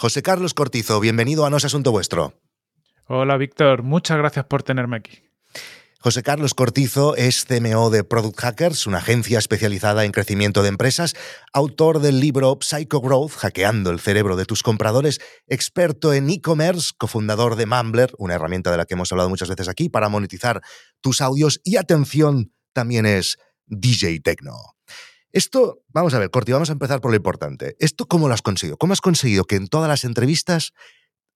José Carlos Cortizo, bienvenido a No es Asunto Vuestro. Hola Víctor, muchas gracias por tenerme aquí. José Carlos Cortizo es CMO de Product Hackers, una agencia especializada en crecimiento de empresas, autor del libro Psycho Growth, Hackeando el cerebro de tus compradores, experto en e-commerce, cofundador de Mumbler, una herramienta de la que hemos hablado muchas veces aquí para monetizar tus audios y atención, también es DJ Tecno. Esto, vamos a ver, Corti, vamos a empezar por lo importante. ¿Esto cómo lo has conseguido? ¿Cómo has conseguido que en todas las entrevistas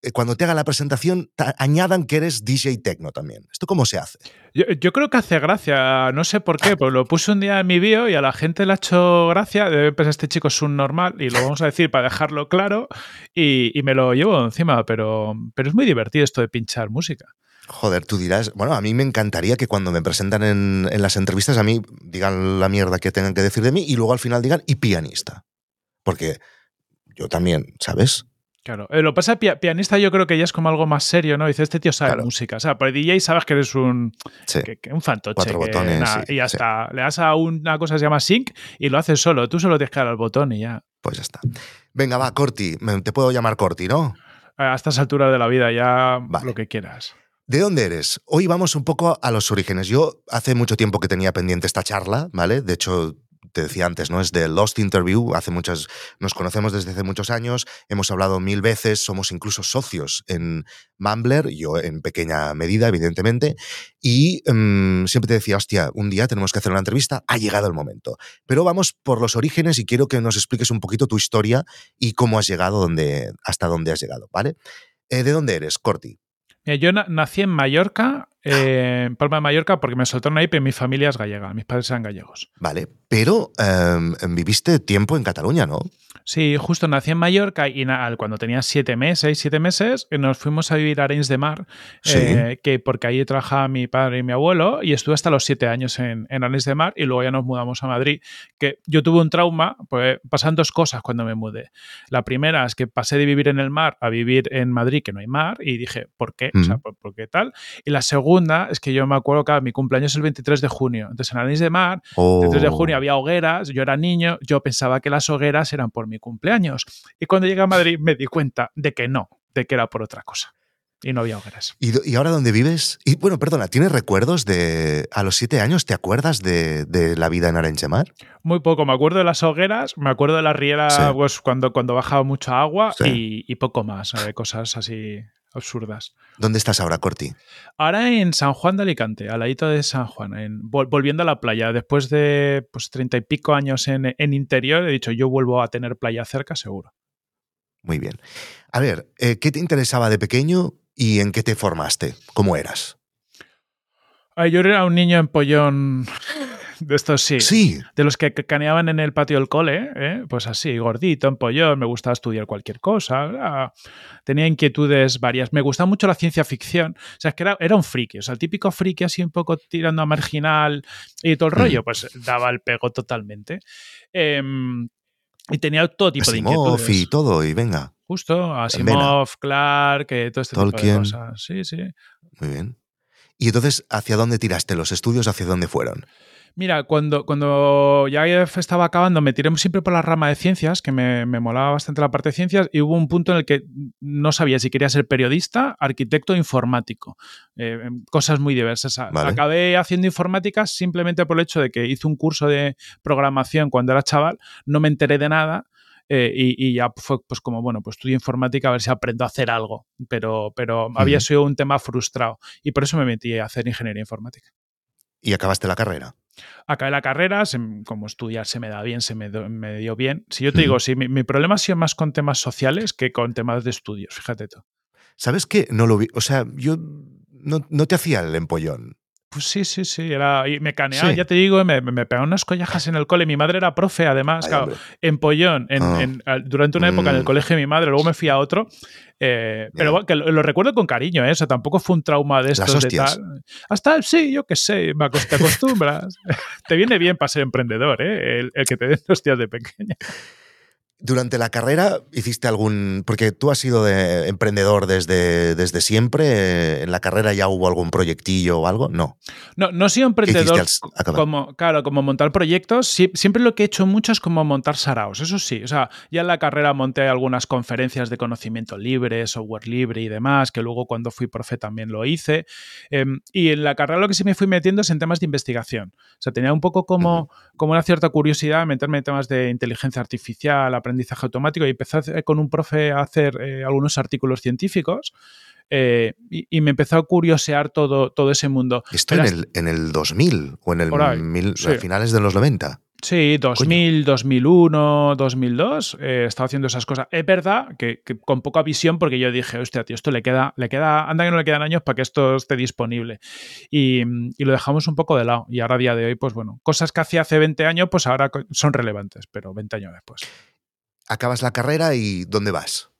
eh, cuando te haga la presentación añadan que eres DJ Tecno también. ¿Esto cómo se hace? Yo, creo que hace gracia, no sé por qué, pues lo puse un día en mi bio y a la gente le ha hecho gracia, debe pensar este chico es un normal y lo vamos a decir para dejarlo claro y, me lo llevo encima, pero, pero es muy divertido esto de pinchar música. Joder, tú dirás, bueno, a mí me encantaría que cuando me presentan en, en las entrevistas a mí digan la mierda que tengan que decir de mí y luego al final digan y pianista. Porque yo también, ¿sabes? Claro, eh, lo que pasa pianista yo creo que ya es como algo más serio, ¿no? Dice, este tío sabe música. O sea, por el DJ sabes que eres un, un fantoche. Cuatro botones. y ya está. Le das a una cosa que se llama sync y lo haces solo. Tú solo tienes que dar al botón y ya. Pues ya está. Venga, va, Corti. Te puedo llamar Corti, ¿no? A estas alturas de la vida ya lo que quieras. ¿De dónde eres? Hoy vamos un poco a los orígenes. Yo hace mucho tiempo que tenía pendiente esta charla, ¿vale? De hecho, te decía antes, ¿no? Es de Lost Interview, hace muchas, nos conocemos desde hace muchos años, hemos hablado mil veces, somos incluso socios en Mumbler, yo en pequeña medida, evidentemente, y mm, siempre te decía, hostia, un día tenemos que hacer una entrevista, ha llegado el momento. Pero vamos por los orígenes y quiero que nos expliques un poquito tu historia y cómo has llegado hasta dónde has llegado, ¿vale? Eh, ¿De dónde eres, Corti? Yo nací en Mallorca, eh, en Palma de Mallorca, porque me soltaron ahí, pero mi familia es gallega, mis padres eran gallegos. Vale, pero em, viviste tiempo en Cataluña, ¿no? Sí, justo nací en Mallorca y cuando tenía siete meses, siete meses, eh, nos fuimos a vivir a Arenys de Mar, eh, que porque ahí trabajaba mi padre y mi abuelo, y estuve hasta los siete años en, en Arenys de Mar y luego ya nos mudamos a Madrid. Que yo tuve un trauma, pues pasan dos cosas cuando me mudé. La primera es que pasé de vivir en el mar a vivir en Madrid, que no hay mar, y dije, ¿por qué? O sea, ¿por, qué tal? Y la segunda es que yo me acuerdo que mi cumpleaños es el 23 de junio. Entonces en Arenys de Mar, el 23 de junio oh. había hogueras, yo era niño, yo pensaba que las hogueras eran por mi cumpleaños. Y cuando llegué a Madrid me di cuenta de que no, de que era por otra cosa. Y no había hogueras. ¿Y, ahora dónde vives? Y bueno, perdona, ¿tienes recuerdos de a los siete años? ¿Te acuerdas de, la vida en Arenchemar? Muy poco. Me acuerdo de las hogueras, me acuerdo de la riera pues, cuando, cuando bajaba mucha agua y, poco más. Eh, cosas así absurdas. ¿Dónde estás ahora, Corti? Ahora en San Juan de Alicante, al ladito de San Juan, en, volviendo a la playa. Después de pues, treinta y pico años en, interior, he dicho, yo vuelvo a tener playa cerca, seguro. Muy bien. A ver, eh, ¿qué te interesaba de pequeño y en qué te formaste? ¿Cómo eras? yo era un niño empollón de estos sí. Sí. De los que caneaban en el patio del cole, ¿eh? pues así, gordito, empollón, me gustaba estudiar cualquier cosa. tenía inquietudes varias. Me gustaba mucho la ciencia ficción. O sea, es que era, un friki. O sea, el típico friki así un poco tirando a marginal y todo el rollo, pues daba el pego totalmente. Em, y tenía todo tipo de inquietudes. y todo, y venga. Justo, Asimov, Clark, eh, todo este tipo de cosas. Sí, sí. Muy bien. ¿Y entonces hacia dónde tiraste los estudios? ¿Hacia dónde fueron? Mira, cuando, cuando ya estaba acabando, me tiré siempre por la rama de ciencias, que me, molaba bastante la parte de ciencias, y hubo un punto en el que no sabía si quería ser periodista, arquitecto o informático. Eh, em, cosas muy diversas. Acabé haciendo informática simplemente por el hecho de que hice un curso de programación cuando era chaval, no me enteré de nada. Eh, y, ya fue pues como, bueno, pues estudio informática a ver si aprendo a hacer algo, pero, pero había sido un tema frustrado y por eso me metí a hacer ingeniería informática. ¿Y acabaste la carrera? Acabé la carrera, como estudiar se me da bien, se me, dio bien. Si yo te digo, si mi, problema ha sido más con temas sociales que con temas de estudios, fíjate tú. ¿Sabes qué? No lo vi. O sea, yo no, no te hacía el empollón. Pues sí, sí, sí. Era, y me caneaba, ya te digo, me, me pegaban unas collajas en el cole. Mi madre era profe, además, en Pollón, ah. durante una época en el mm. colegio de mi madre, luego me fui a otro. Eh, pero que lo, recuerdo con cariño, ¿eh? O sea, tampoco fue un trauma de estos de tal. Hasta, sí, yo qué sé, me te acostumbras. te viene bien para ser emprendedor, ¿eh? El, que te den hostias de pequeña. Durante la carrera hiciste algún, porque tú has sido de emprendedor desde, desde siempre, ¿en la carrera ya hubo algún proyectillo o algo? No. No, no he sido emprendedor como, claro, como montar proyectos, siempre lo que he hecho mucho es como montar saraos, eso sí, o sea, ya en la carrera monté algunas conferencias de conocimiento libre, software libre y demás, que luego cuando fui profe también lo hice, em, y en la carrera lo que sí me fui metiendo es en temas de investigación, o sea, tenía un poco como, como una cierta curiosidad meterme en temas de inteligencia artificial, aprendizaje automático y empecé con un profe a hacer eh, algunos artículos científicos. Eh, y, me empezó a curiosear todo, todo ese mundo. ¿Esto en el, en el 2000 o en el mil, finales de los 90? Sí, 2000, 2001, 2002, he estado haciendo esas cosas. Es verdad que, con poca visión, porque yo dije, hostia, tío, esto le queda, le queda, anda que no le quedan años para que esto esté disponible. Y, y, lo dejamos un poco de lado. Y ahora a día de hoy, pues bueno, cosas que hacía hace 20 años, pues ahora son relevantes, pero 20 años después. Acabas la carrera y ¿dónde vas?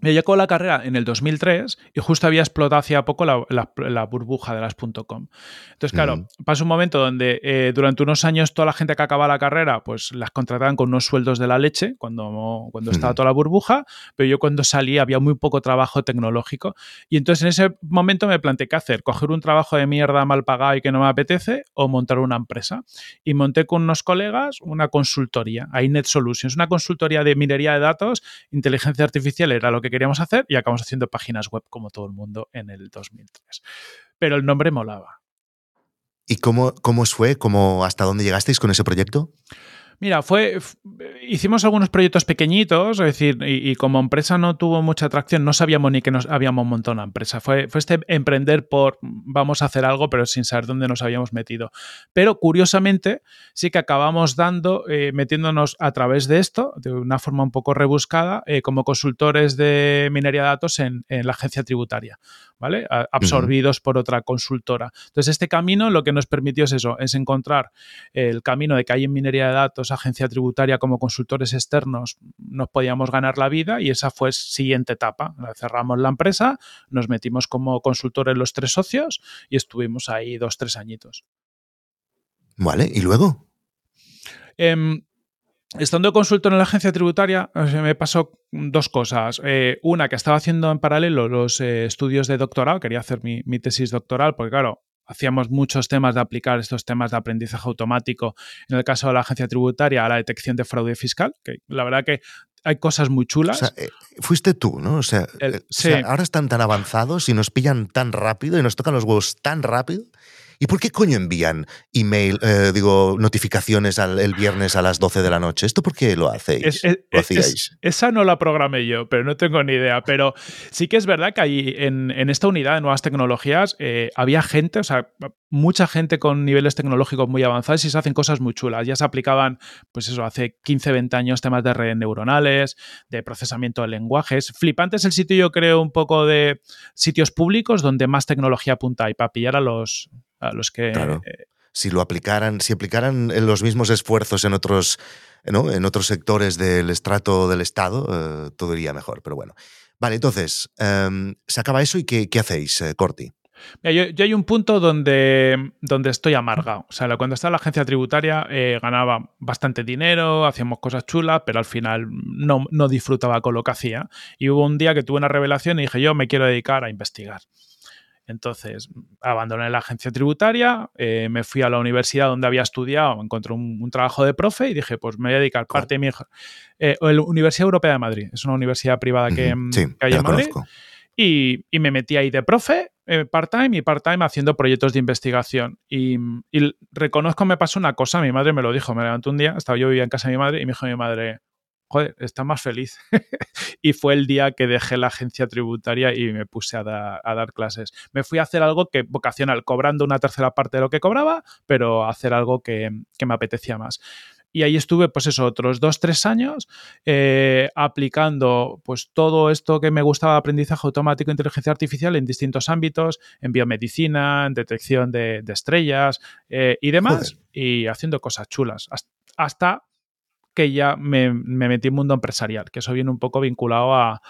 Me llegó la carrera en el 2003 y justo había explotado hacía poco la, burbuja de las .com. Entonces, claro, mm. pasa un momento donde eh, durante unos años toda la gente que acaba la carrera, pues las contrataban con unos sueldos de la leche cuando, cuando estaba toda la burbuja, pero yo cuando salí había muy poco trabajo tecnológico. Y entonces en ese momento me planteé qué hacer, coger un trabajo de mierda mal pagado y que no me apetece o montar una empresa. Y monté con unos colegas una consultoría, iNet Solutions, una consultoría de minería de datos, inteligencia artificial era lo que queríamos hacer y acabamos haciendo páginas web como todo el mundo en el 2003. Pero el nombre molaba. ¿Y cómo, cómo fue? ¿Cómo, ¿Hasta dónde llegasteis con ese proyecto? Mira, fue. Hicimos algunos proyectos pequeñitos, es decir, y, como empresa no tuvo mucha atracción, no sabíamos ni que nos habíamos montado una empresa. Fue, fue este emprender por vamos a hacer algo, pero sin saber dónde nos habíamos metido. Pero curiosamente, sí que acabamos dando, eh, metiéndonos a través de esto, de una forma un poco rebuscada, eh, como consultores de minería de datos en, la agencia tributaria, ¿vale? absorbidos por otra consultora. Entonces, este camino lo que nos permitió es eso, es encontrar el camino de que hay en minería de datos agencia tributaria como consultores externos nos podíamos ganar la vida y esa fue siguiente etapa. Cerramos la empresa, nos metimos como consultores los tres socios y estuvimos ahí dos, tres añitos. Vale, ¿y luego? Em, estando consultor en la agencia tributaria, me pasó dos cosas. Eh, una, que estaba haciendo en paralelo los eh, estudios de doctorado, quería hacer mi, mi, tesis doctoral, porque claro, hacíamos muchos temas de aplicar estos temas de aprendizaje automático, en el caso de la agencia tributaria, a la detección de fraude fiscal, que la verdad que hay cosas muy chulas. O sea, eh, fuiste tú, ¿no? O sea, ahora están tan avanzados y nos pillan tan rápido y nos tocan los huevos tan rápido ¿Y por qué coño envían email, eh, digo, notificaciones el viernes a las 12 de la noche? ¿Esto por qué lo hacéis? esa no la programé yo, pero no tengo ni idea. Pero sí que es verdad que ahí en, esta unidad de nuevas tecnologías eh, había gente, o sea, mucha gente con niveles tecnológicos muy avanzados y se hacen cosas muy chulas. Ya se aplicaban, pues eso, hace 15, 20 años temas de redes neuronales, de procesamiento de lenguajes. Flipante es el sitio, yo creo, un poco de sitios públicos donde más tecnología apunta y para pillar a los, a los que... Eh, si lo aplicaran, si aplicaran los mismos esfuerzos en otros, en otros sectores del estrato del Estado, eh, todo iría mejor. Pero bueno. Vale, entonces, em, se acaba eso y ¿qué, hacéis, eh, Corti? yo, hay un punto donde, donde estoy amargado. O sea, cuando estaba en la agencia tributaria ganaba bastante dinero, hacíamos cosas chulas, pero al final no, no disfrutaba con lo que hacía. Y hubo un día que tuve una revelación y dije, yo me quiero dedicar a investigar. Entonces, abandoné la agencia tributaria, eh, me fui a la universidad donde había estudiado, encontré un, trabajo de profe y dije, pues me voy a dedicar parte de mi... Eh, la Universidad Europea de Madrid, es una universidad privada que, hay en Madrid. Y, me metí ahí de profe, eh, part-time y part-time haciendo proyectos de investigación. Y, y, reconozco, me pasó una cosa, mi madre me lo dijo, me levanté un día, estaba yo vivía en casa de mi madre y me dijo mi madre, joder, está más feliz. y fue el día que dejé la agencia tributaria y me puse a, dar clases. Me fui a hacer algo que vocacional, cobrando una tercera parte de lo que cobraba, pero hacer algo que, me apetecía más. Y ahí estuve, pues eso, otros dos, tres años eh, aplicando pues todo esto que me gustaba, aprendizaje automático, inteligencia artificial en distintos ámbitos, en biomedicina, en detección de, estrellas eh, y demás, y haciendo cosas chulas. hasta que ya me, metí en mundo empresarial, que eso viene un poco vinculado a,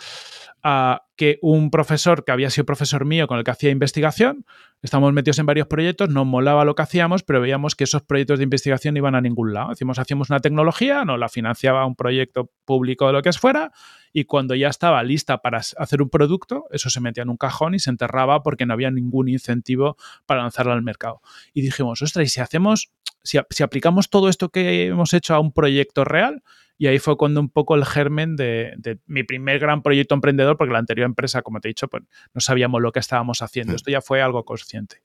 que un profesor que había sido profesor mío con el que hacía investigación, estamos metidos en varios proyectos, nos molaba lo que hacíamos, pero veíamos que esos proyectos de investigación iban a ningún lado. Decimos, hacíamos una tecnología, nos la financiaba un proyecto público de lo que es fuera, y cuando ya estaba lista para hacer un producto, eso se metía en un cajón y se enterraba porque no había ningún incentivo para lanzarlo al mercado. Y dijimos, ostras, ¿y si hacemos, si, si aplicamos todo esto que hemos hecho a un proyecto real? Y ahí fue cuando un poco el germen de, mi primer gran proyecto emprendedor, porque la anterior empresa, como te he dicho, pues no sabíamos lo que estábamos haciendo. Hmm. Esto ya fue algo consciente.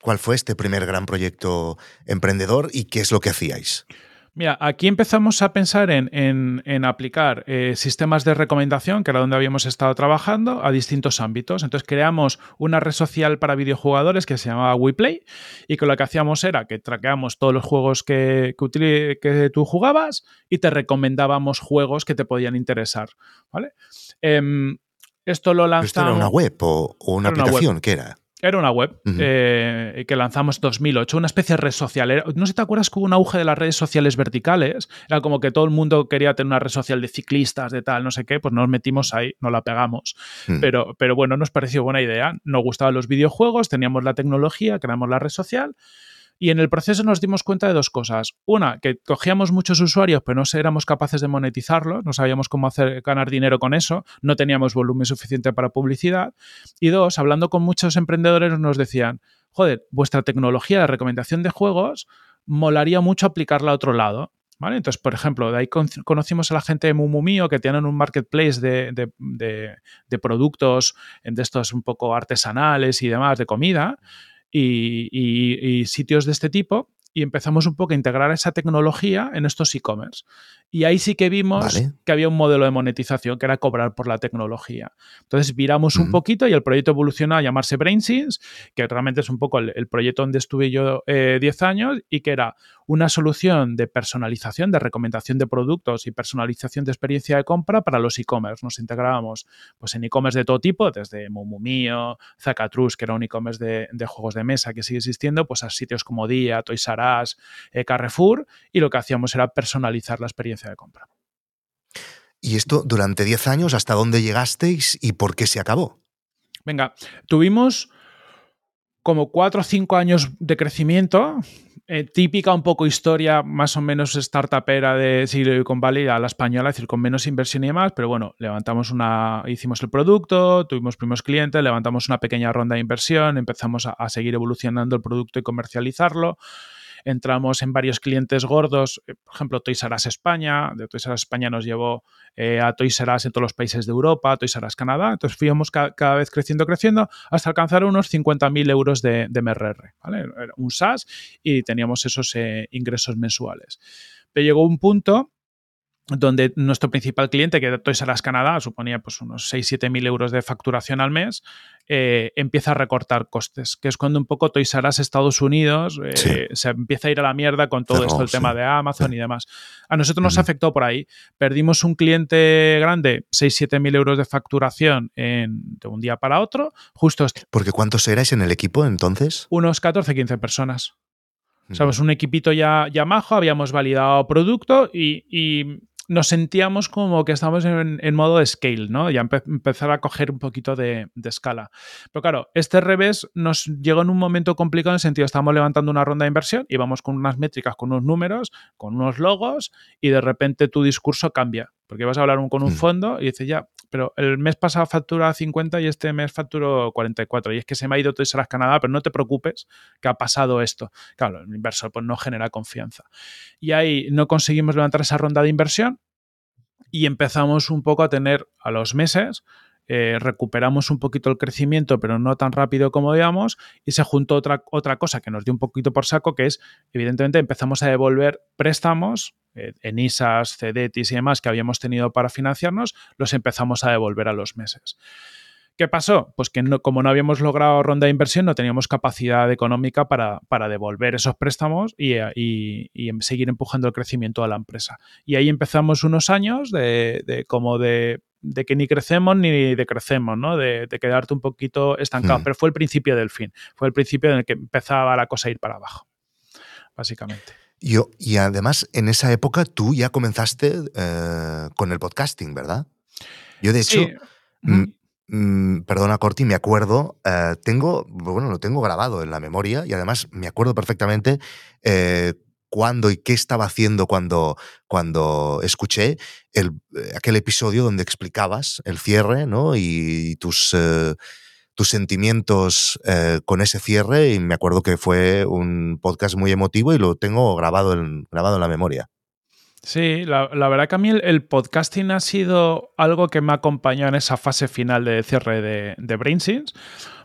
¿Cuál fue este primer gran proyecto emprendedor y qué es lo que hacíais? Mira, aquí empezamos a pensar en, aplicar eh, sistemas de recomendación, que era donde habíamos estado trabajando, a distintos ámbitos. Entonces creamos una red social para videojugadores que se llamaba WePlay y que lo que hacíamos era que traqueamos todos los juegos que, que, tú jugabas y te recomendábamos juegos que te podían interesar. ¿vale? Em, esto lo lanzamos... ¿Esto era una web o, una aplicación? ¿Qué era? Era una web eh, que lanzamos en 2008, una especie de red social. no sé si te acuerdas que hubo un auge de las redes sociales verticales. Era como que todo el mundo quería tener una red social de ciclistas, de tal, no sé qué. Pues nos metimos ahí, no la pegamos. Mm. Pero, pero bueno, nos pareció buena idea. Nos gustaban los videojuegos, teníamos la tecnología, creamos la red social. Y en el proceso nos dimos cuenta de dos cosas. Una, que cogíamos muchos usuarios, pero no éramos capaces de monetizarlos, no sabíamos cómo hacer ganar dinero con eso, no teníamos volumen suficiente para publicidad. Y dos, hablando con muchos emprendedores nos decían, joder, vuestra tecnología de recomendación de juegos molaría mucho aplicarla a otro lado. ¿Vale? Entonces, por ejemplo, de ahí conocimos a la gente de Mumumio que tienen un marketplace de, de productos de estos un poco artesanales y demás, de comida y, sitios de este tipo y empezamos un poco a integrar esa tecnología en estos e-commerce. Y ahí sí que vimos que había un modelo de monetización que era cobrar por la tecnología. Entonces viramos un poquito y el proyecto evolucionó a llamarse BrainSense, que realmente es un poco el, proyecto donde estuve yo 10 eh, años y que era una solución de personalización, de recomendación de productos y personalización de experiencia de compra para los e-commerce. Nos integrábamos pues, en e-commerce de todo tipo, desde Mumumio, Zacatrus, que era un e-commerce de, juegos de mesa que sigue existiendo, pues a sitios como Día, Toys R Us, eh, Carrefour, y lo que hacíamos era personalizar la experiencia de compra. ¿Y esto durante 10 años hasta dónde llegasteis y por qué se acabó? Venga, tuvimos como 4 o 5 años de crecimiento, eh, típica un poco historia más o menos startupera de Silicon Valley a la española, es decir, con menos inversión y demás, pero bueno, levantamos una, hicimos el producto, tuvimos primeros clientes, levantamos una pequeña ronda de inversión, empezamos a seguir evolucionando el producto y comercializarlo entramos en varios clientes gordos, eh, por ejemplo, Toys R Us España, de Toys R Us España nos llevó eh, a Toys R Us en todos los países de Europa, Toys R Us Canadá, entonces fuimos cada vez creciendo, creciendo, hasta alcanzar unos 50.000 euros de, MRR, ¿vale? un SaaS y teníamos esos eh, ingresos mensuales. Pero llegó un punto donde nuestro principal cliente, que Toys R Us Canadá, suponía pues unos 6-7 mil euros de facturación al mes, eh, empieza a recortar costes, que es cuando un poco Toys R Us Estados Unidos eh, se empieza a ir a la mierda con todo esto, el tema de Amazon y demás. A nosotros nos afectó por ahí. Perdimos un cliente grande, 6-7 mil euros de facturación en, de un día para otro, justo... ¿Porque cuántos erais en el equipo entonces? Unos 14-15 personas. Sabes, un equipito ya, ya majo, habíamos validado producto y nos sentíamos como que estábamos en, modo de scale, ¿no? Ya empezar a coger un poquito de, escala. Pero claro, este revés nos llegó en un momento complicado en el sentido, estamos levantando una ronda de inversión y vamos con unas métricas, con unos números, con unos logos y de repente tu discurso cambia. Porque vas a hablar con un mm. fondo y dices, ya, pero el mes pasado factura 50 y este mes facturo 44. Y es que se me ha ido todo a Canadá, pero no te preocupes que ha pasado esto. Claro, el inversor pues no genera confianza. Y ahí no conseguimos levantar esa ronda de inversión y empezamos un poco a tener a los meses eh, recuperamos un poquito el crecimiento, pero no tan rápido como digamos, y se juntó otra, otra cosa que nos dio un poquito por saco, que es, evidentemente, empezamos a devolver préstamos eh, en ISAs, CEDETIS y demás que habíamos tenido para financiarnos, los empezamos a devolver a los meses. ¿Qué pasó? Pues que como no habíamos logrado ronda de inversión, no teníamos capacidad económica para, devolver esos préstamos y, em, seguir empujando el crecimiento a la empresa. Y ahí empezamos unos años de, como de, que ni crecemos ni decrecemos, ¿no? De, quedarte un poquito estancado. Hmm. Pero fue el principio del fin. Fue el principio en el que empezaba la cosa a ir para abajo, básicamente. Yo, y además, en esa época tú ya comenzaste eh, con el podcasting, ¿verdad? Yo, de hecho, mm, perdona, Corti, me acuerdo, eh, tengo, bueno, lo tengo grabado en la memoria y además me acuerdo perfectamente eh, cuándo y qué estaba haciendo cuando, cuando escuché eh, aquel episodio donde explicabas el cierre ¿no? y tus, eh, tus sentimientos con ese cierre y me acuerdo que fue un podcast muy emotivo y lo tengo grabado en, grabado en la memoria. Sí, la, verdad que a mí el, podcasting ha sido algo que me ha acompañado en esa fase final de cierre de, de BrainSins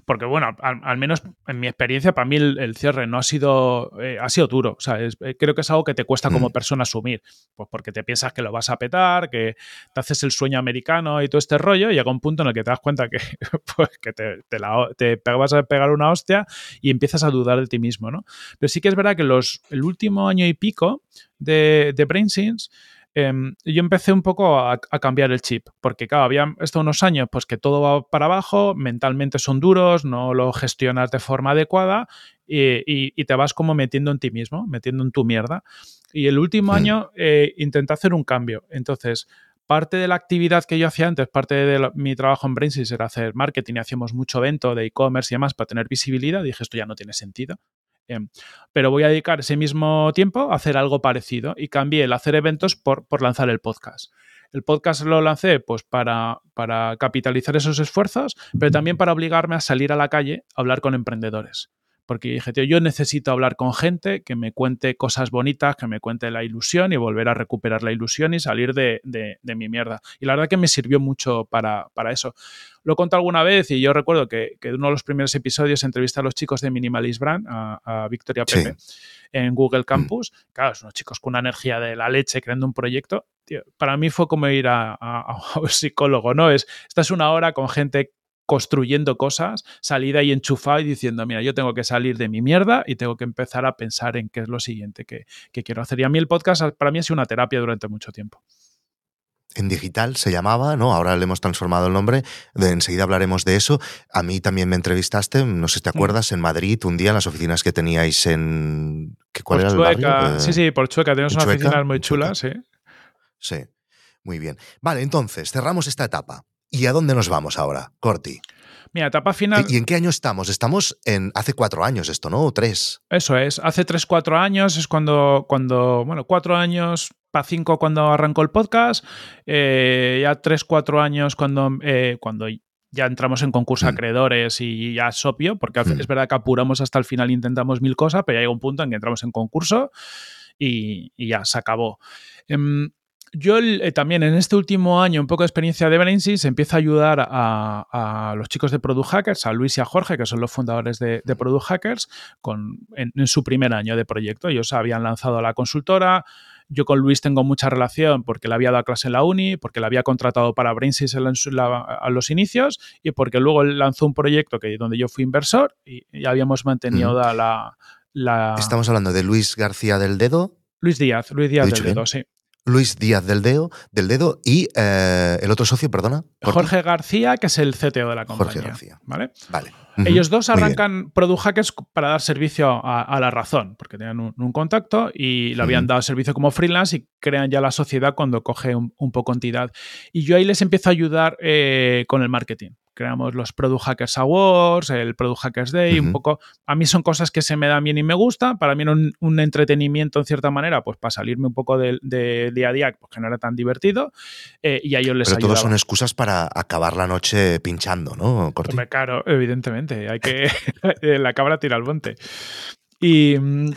porque bueno, al, menos en mi experiencia, para mí el, cierre no ha sido, eh, ha sido duro. O sea, eh, creo que es algo que te cuesta como mm. persona asumir, pues porque te piensas que lo vas a petar, que te haces el sueño americano y todo este rollo, y llega un punto en el que te das cuenta que, pues, que te, vas a pegar una hostia y empiezas a dudar de ti mismo, ¿no? Pero sí que es verdad que los, el último año y pico de, de BrainSins Em, yo empecé un poco a, cambiar el chip, porque claro, había estos unos años pues que todo va para abajo, mentalmente son duros, no lo gestionas de forma adecuada y, te vas como metiendo en ti mismo, metiendo en tu mierda. Y el último año eh, intenté hacer un cambio. Entonces, parte de la actividad que yo hacía antes, parte de mi trabajo en Brainsys era hacer marketing y hacíamos mucho evento de e-commerce y demás para tener visibilidad. Dije, esto ya no tiene sentido. Pero voy a dedicar ese mismo tiempo a hacer algo parecido y cambié el hacer eventos por, por lanzar el podcast. El podcast lo lancé pues para, para capitalizar esos esfuerzos, pero también para obligarme a salir a la calle a hablar con emprendedores porque dije, tío, yo necesito hablar con gente que me cuente cosas bonitas, que me cuente la ilusión y volver a recuperar la ilusión y salir de, mi mierda. Y la verdad que me sirvió mucho para, eso. Lo conté alguna vez y yo recuerdo que, que, uno de los primeros episodios entrevisté a los chicos de Minimalist Brand, a, Victoria Pepe, en Google mm. Campus. Claro, son unos chicos con una energía de la leche creando un proyecto. para mí fue como ir a, a, un psicólogo, ¿no? Es, esta es una hora con gente construyendo cosas, salir ahí enchufado y diciendo, mira, yo tengo que salir de mi mierda y tengo que empezar a pensar en qué es lo siguiente que, quiero hacer. Y a mí el podcast para mí ha sido una terapia durante mucho tiempo. En digital se llamaba, ¿no? Ahora le hemos transformado el nombre, de, enseguida hablaremos de eso. A mí también me entrevistaste, no sé si te mm. acuerdas, en Madrid, un día en las oficinas que teníais en... ¿Cuál era el barrio? sí, sí, por Chueca, tenemos unas oficinas muy chulas, sí. Sí, muy bien. Vale, entonces, cerramos esta etapa. ¿Y a dónde nos vamos ahora, Corti? Mira, etapa final. ¿Y en qué año estamos? Estamos en hace cuatro años esto, ¿no? ¿O tres? Eso es. Hace tres, cuatro años es cuando, cuando bueno, cuatro años para cinco cuando arrancó el podcast. Eh, ya tres, cuatro años cuando, eh, cuando ya entramos en concurso mm. acreedores y ya es obvio, porque mm. es verdad que apuramos hasta el final, intentamos mil cosas, pero ya llega un punto en que entramos en concurso y, ya se acabó. Em, yo eh, también en este último año, un poco de experiencia de Brainsys, empiezo a ayudar a, los chicos de Product Hackers, a Luis y a Jorge, que son los fundadores de, Product Hackers, con, en, su primer año de proyecto. Ellos habían lanzado la consultora. Yo con Luis tengo mucha relación porque le había dado clase en la uni, porque le había contratado para Brainsys a los inicios y porque luego lanzó un proyecto que, donde yo fui inversor y, habíamos mantenido la, la, Estamos hablando de Luis García del Dedo. Luis Díaz, Luis Díaz del Dedo, sí. Luis Díaz del Dedo, del Dedo y eh, el otro socio, perdona. Jorge García, que es el CTO de la compañía. Jorge García. ¿Vale? Vale. Ellos dos arrancan Product Hackers para dar servicio a, la razón, porque tenían un, contacto y lo habían dado servicio como freelance y crean ya la sociedad cuando coge un, poco entidad. Y yo ahí les empiezo a ayudar eh, con el marketing creamos los Product Hackers Awards, el Product Hackers Day, un poco. A mí son cosas que se me dan bien y me gustan. Para mí un, un entretenimiento en cierta manera, pues para salirme un poco del día a día, pues que no era tan divertido. Eh, y a ellos les Pero todos son excusas para acabar la noche pinchando, ¿no? claro, evidentemente. Hay que. la cabra tira al monte. Y. Mm,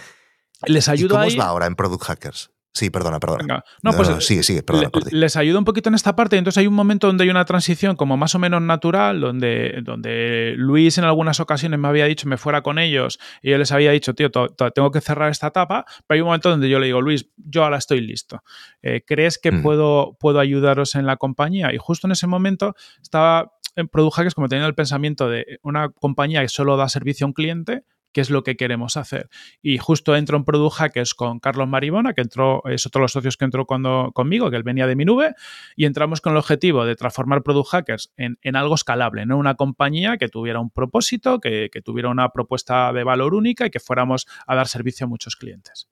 les ayudo ¿Y ¿Cómo os va ahora en Product Hackers? Sí, perdona, perdona. No, pues sí, sí, perdona, les ayuda un poquito en esta parte. Entonces hay un momento donde hay una transición como más o menos natural, donde, donde Luis en algunas ocasiones me había dicho me fuera con ellos y yo les había dicho, tío, tengo que cerrar esta etapa. Pero hay un momento donde yo le digo, Luis, yo ahora estoy listo. Eh, ¿Crees que mm. puedo, puedo ayudaros en la compañía? Y justo en ese momento estaba en Product Hackers como teniendo el pensamiento de una compañía que solo da servicio a un cliente qué es lo que queremos hacer. Y justo entro en Product Hackers con Carlos Maribona, que entró, es otro de los socios que entró cuando, conmigo, que él venía de mi nube, y entramos con el objetivo de transformar Product Hackers en, algo escalable, no una compañía que tuviera un propósito, que, que tuviera una propuesta de valor única y que fuéramos a dar servicio a muchos clientes.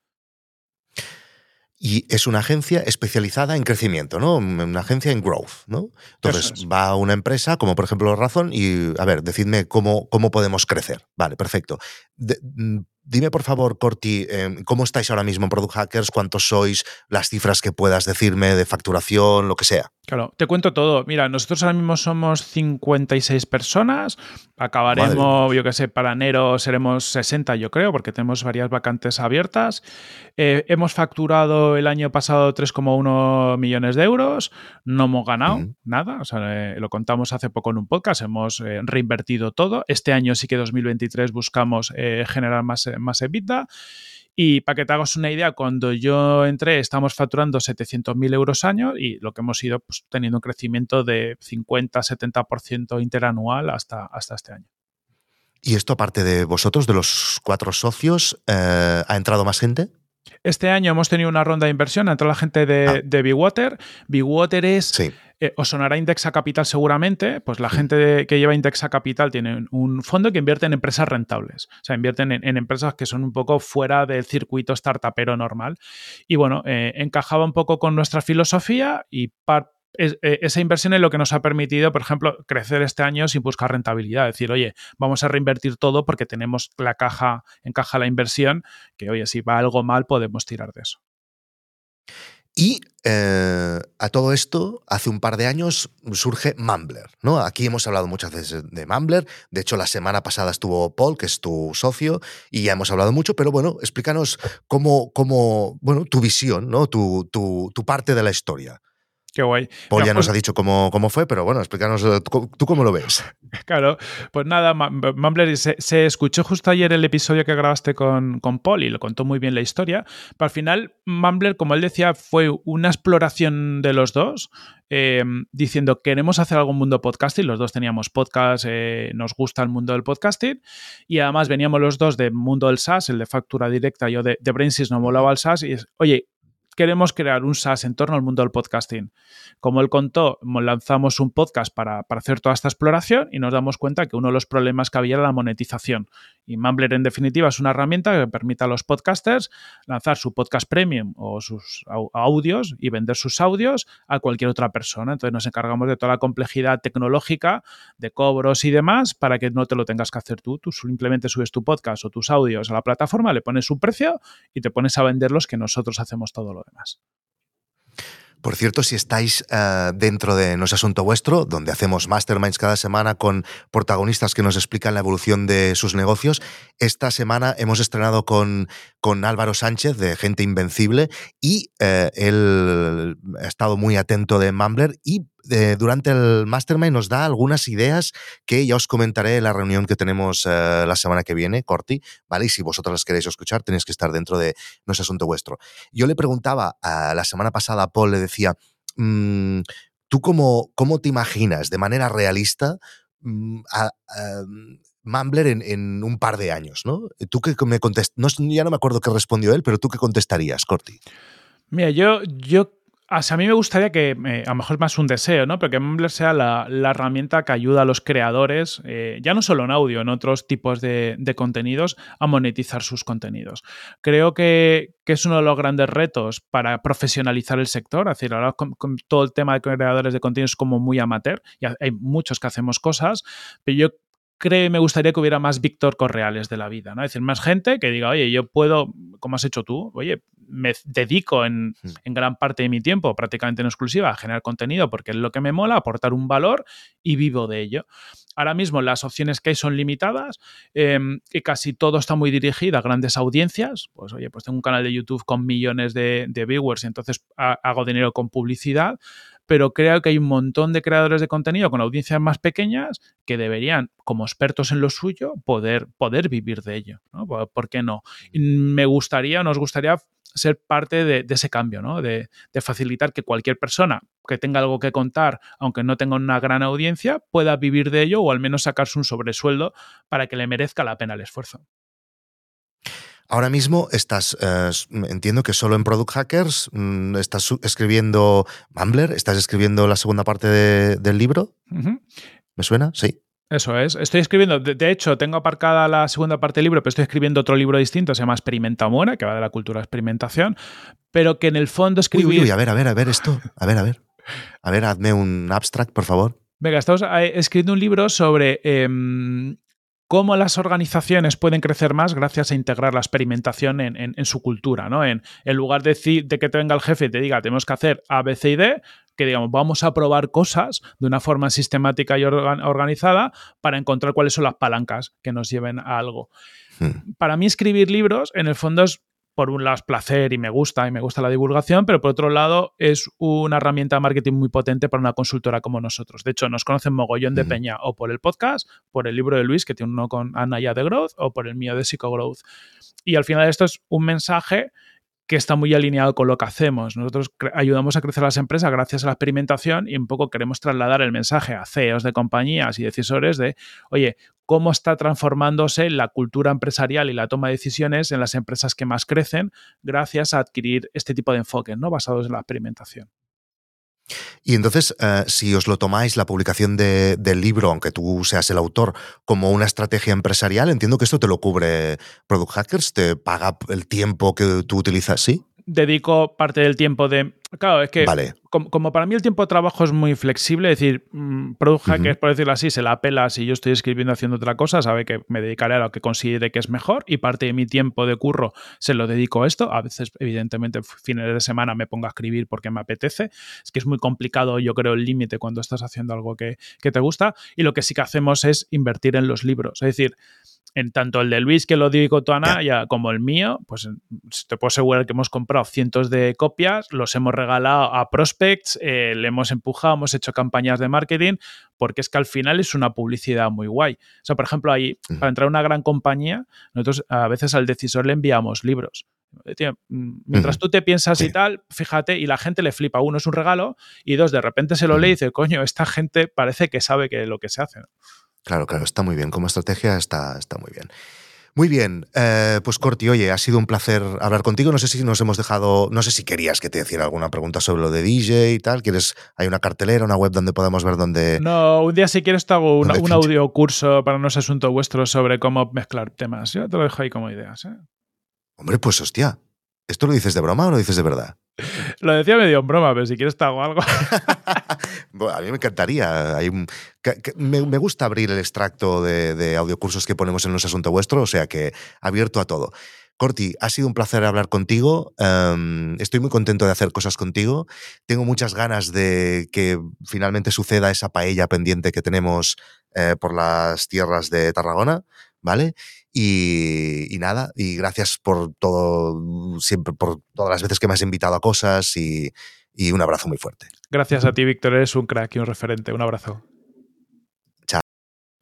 Y es una agencia especializada en crecimiento, ¿no? Una agencia en growth, ¿no? Entonces va a una empresa, como por ejemplo Razón, y a ver, decidme cómo, cómo podemos crecer. Vale, perfecto. Mm, dime por favor, Corti, em, ¿cómo estáis ahora mismo en Product Hackers? ¿Cuántos sois? Las cifras que puedas decirme de facturación, lo que sea. Claro, te cuento todo. Mira, nosotros ahora mismo somos 56 personas. Acabaremos, yo qué sé, para enero seremos 60, yo creo, porque tenemos varias vacantes abiertas. Eh, hemos facturado el año pasado 3,1 millones de euros. No hemos ganado nada. O sea, eh, lo contamos hace poco en un podcast. Hemos eh, reinvertido todo. Este año sí que 2023 buscamos generar más, más EBITDA. Y para que te hagas una idea, cuando yo entré estamos facturando 700.000 euros año y lo que hemos ido pues, teniendo un crecimiento de 50-70% interanual hasta, este año. ¿Y esto aparte de vosotros, de los cuatro socios, eh, ha entrado más gente? Este año hemos tenido una ronda de inversión, entrado la gente de, ah. de Bigwater. Bigwater es sí. Eh, os sonará Indexa Capital seguramente, pues la gente que lleva Indexa Capital tiene un fondo que invierte en empresas rentables, o sea, invierten en, empresas que son un poco fuera del circuito startupero normal. Y bueno, eh, encajaba un poco con nuestra filosofía y eh, esa inversión es lo que nos ha permitido, por ejemplo, crecer este año sin buscar rentabilidad. Decir, oye, vamos a reinvertir todo porque tenemos la caja, encaja la inversión, que oye, si va algo mal, podemos tirar de eso. Y eh, a todo esto, hace un par de años surge Mumbler. ¿no? Aquí hemos hablado muchas veces de Mumbler. De hecho, la semana pasada estuvo Paul, que es tu socio, y ya hemos hablado mucho, pero bueno, explícanos cómo, cómo bueno, tu visión, ¿no? tu, tu, tu parte de la historia. Qué guay. Paul ya nos pues ha dicho cómo, cómo, fue, pero bueno, explícanos eh, tú cómo lo ves. Claro, pues nada, Mumbler se, escuchó justo ayer el episodio que grabaste con, con Paul y lo contó muy bien la historia. Pero al final, Mumbler, como él decía, fue una exploración de los dos, eh, diciendo queremos hacer algún mundo podcasting. Los dos teníamos podcast, eh, nos gusta el mundo del podcasting y además veníamos los dos del mundo del SaaS, el de factura directa, yo de, de Brainsys no molaba el SaaS y es, oye, queremos crear un SaaS en torno al mundo del podcasting. Como él contó, lanzamos un podcast para, hacer toda esta exploración y nos damos cuenta que uno de los problemas que había era la monetización. Y Mumbler, en definitiva, es una herramienta que permite a los podcasters lanzar su podcast premium o sus audios y vender sus audios a cualquier otra persona. Entonces nos encargamos de toda la complejidad tecnológica, de cobros y demás, para que no te lo tengas que hacer tú. Tú simplemente subes tu podcast o tus audios a la plataforma, le pones un precio y te pones a venderlos que nosotros hacemos todo lo Por cierto, si estáis eh, dentro de No es Asunto Vuestro, donde hacemos masterminds cada semana con protagonistas que nos explican la evolución de sus negocios, esta semana hemos estrenado con, con Álvaro Sánchez de Gente Invencible y eh, él ha estado muy atento de Mumbler y eh, durante el Mastermind nos da algunas ideas que ya os comentaré en la reunión que tenemos eh, la semana que viene, Corti, ¿vale? Y si vosotros las queréis escuchar, tenéis que estar dentro de No es asunto vuestro. Yo le preguntaba la semana pasada a Paul, le decía, mm, ¿tú cómo, cómo te imaginas de manera realista mm, a, Mumbler en, un par de años, ¿no? ¿Tú qué me contestas? ya no me acuerdo qué respondió él, pero ¿tú qué contestarías, Corti? Mira, yo, yo a mí me gustaría que, eh, a lo mejor más un deseo, ¿no? Pero que Mumbler sea la, herramienta que ayuda a los creadores, eh, ya no solo en audio, en otros tipos de, contenidos, a monetizar sus contenidos. Creo que, es uno de los grandes retos para profesionalizar el sector. Es decir, ahora con, todo el tema de creadores de contenidos es como muy amateur, y hay muchos que hacemos cosas, pero yo creo, me gustaría que hubiera más Víctor Correales de la vida, ¿no? Es decir, más gente que diga, oye, yo puedo, como has hecho tú, oye, me dedico en, hmm. en, gran parte de mi tiempo, prácticamente en exclusiva, a generar contenido porque es lo que me mola, aportar un valor y vivo de ello. Ahora mismo las opciones que hay son limitadas em, y casi todo está muy dirigido a grandes audiencias. Pues oye, pues tengo un canal de YouTube con millones de, de viewers y entonces hago dinero con publicidad, pero creo que hay un montón de creadores de contenido con audiencias más pequeñas que deberían, como expertos en lo suyo, poder, poder vivir de ello. ¿no? ¿Por qué no? me gustaría, nos gustaría ser parte de, ese cambio, ¿no? De, facilitar que cualquier persona que tenga algo que contar, aunque no tenga una gran audiencia, pueda vivir de ello o al menos sacarse un sobresueldo para que le merezca la pena el esfuerzo. Ahora mismo estás, eh, entiendo que solo en Product Hackers, mm, estás escribiendo Mumbler, estás escribiendo la segunda parte del libro. ¿Me suena? Sí. Eso es. Estoy escribiendo, de, hecho, tengo aparcada la segunda parte del libro, pero estoy escribiendo otro libro distinto, se llama Experimenta Muera, que va de la cultura de experimentación, pero que en el fondo escribir... Uy, a ver, a ver, a ver esto. A ver, a ver. A ver, hazme un abstract, por favor. Venga, estamos eh, escribiendo un libro sobre em, cómo las organizaciones pueden crecer más gracias a integrar la experimentación en, su cultura, ¿no? En, lugar de, de que te venga el jefe y te diga tenemos que hacer A, B, C y D, que digamos, vamos a probar cosas de una forma sistemática y organizada para encontrar cuáles son las palancas que nos lleven a algo. Hmm. Para mí escribir libros, en el fondo es por un lado es placer y me gusta y me gusta la divulgación, pero por otro lado es una herramienta de marketing muy potente para una consultora como nosotros. De hecho, nos conocen mogollón de peña o por el podcast, por el libro de Luis, que tiene uno con Ana ya de Growth, o por el mío de Psycho Growth. Y al final esto es un mensaje que está muy alineado con lo que hacemos. Nosotros ayudamos a crecer las empresas gracias a la experimentación y un poco queremos trasladar el mensaje a CEOs de compañías y decisores de, oye, cómo está transformándose la cultura empresarial y la toma de decisiones en las empresas que más crecen gracias a adquirir este tipo de enfoques, ¿no? Basados en la experimentación. Y entonces, eh, si os lo tomáis, la publicación del libro, aunque tú seas el autor, como una estrategia empresarial, entiendo que esto te lo cubre Product Hackers, te paga el tiempo que tú utilizas, ¿sí? Dedico parte del tiempo de. Claro, es que como, para mí el tiempo de trabajo es muy flexible, es decir, mm, Product Hackers, por decirlo así, se la pela si yo estoy escribiendo haciendo otra cosa, sabe que me dedicaré a lo que considere que es mejor y parte de mi tiempo de curro se lo dedico a esto. A veces, evidentemente, fines de semana me pongo a escribir porque me apetece. Es que es muy complicado, yo creo, el límite cuando estás haciendo algo que, que te gusta. Y lo que sí que hacemos es invertir en los libros. Es decir, en tanto el de Luis que lo digo Toana ya como el mío, pues te puedo asegurar que hemos comprado cientos de copias, los hemos regalado a prospects, eh, le hemos empujado, hemos hecho campañas de marketing, porque es que al final es una publicidad muy guay. O sea, por ejemplo, ahí, para entrar a una gran compañía, nosotros a veces al decisor le enviamos libros. Mm, mientras tú te piensas y tal, fíjate, y la gente le flipa. Uno es un regalo y dos, de repente se lo lee y dice, coño, esta gente parece que sabe que lo que se hace. Claro, claro, está muy bien. Como estrategia está, está muy bien. Muy bien, eh, pues Corti, oye, ha sido un placer hablar contigo. No sé si nos hemos dejado, no sé si querías que te hiciera alguna pregunta sobre lo de DJ y tal. ¿Quieres, hay una cartelera, una web donde podemos ver dónde... No, un día si quieres te hago un, audio curso para no asunto vuestro sobre cómo mezclar temas. Yo te lo dejo ahí como ideas. ¿eh? Hombre, pues hostia, ¿esto lo dices de broma o lo dices de verdad? Lo decía medio en broma, pero si quieres te hago algo. a mí me encantaría. Hay me, gusta abrir el extracto de, audiocursos que ponemos en los Asunto Vuestro, o sea que abierto a todo. Corti, ha sido un placer hablar contigo. Em, estoy muy contento de hacer cosas contigo. Tengo muchas ganas de que finalmente suceda esa paella pendiente que tenemos eh, por las tierras de Tarragona, ¿vale? Y, nada, y gracias por todo, siempre, por todas las veces que me has invitado a cosas y un abrazo muy fuerte. Gracias a ti, Víctor, eres un crack y un referente. Un abrazo.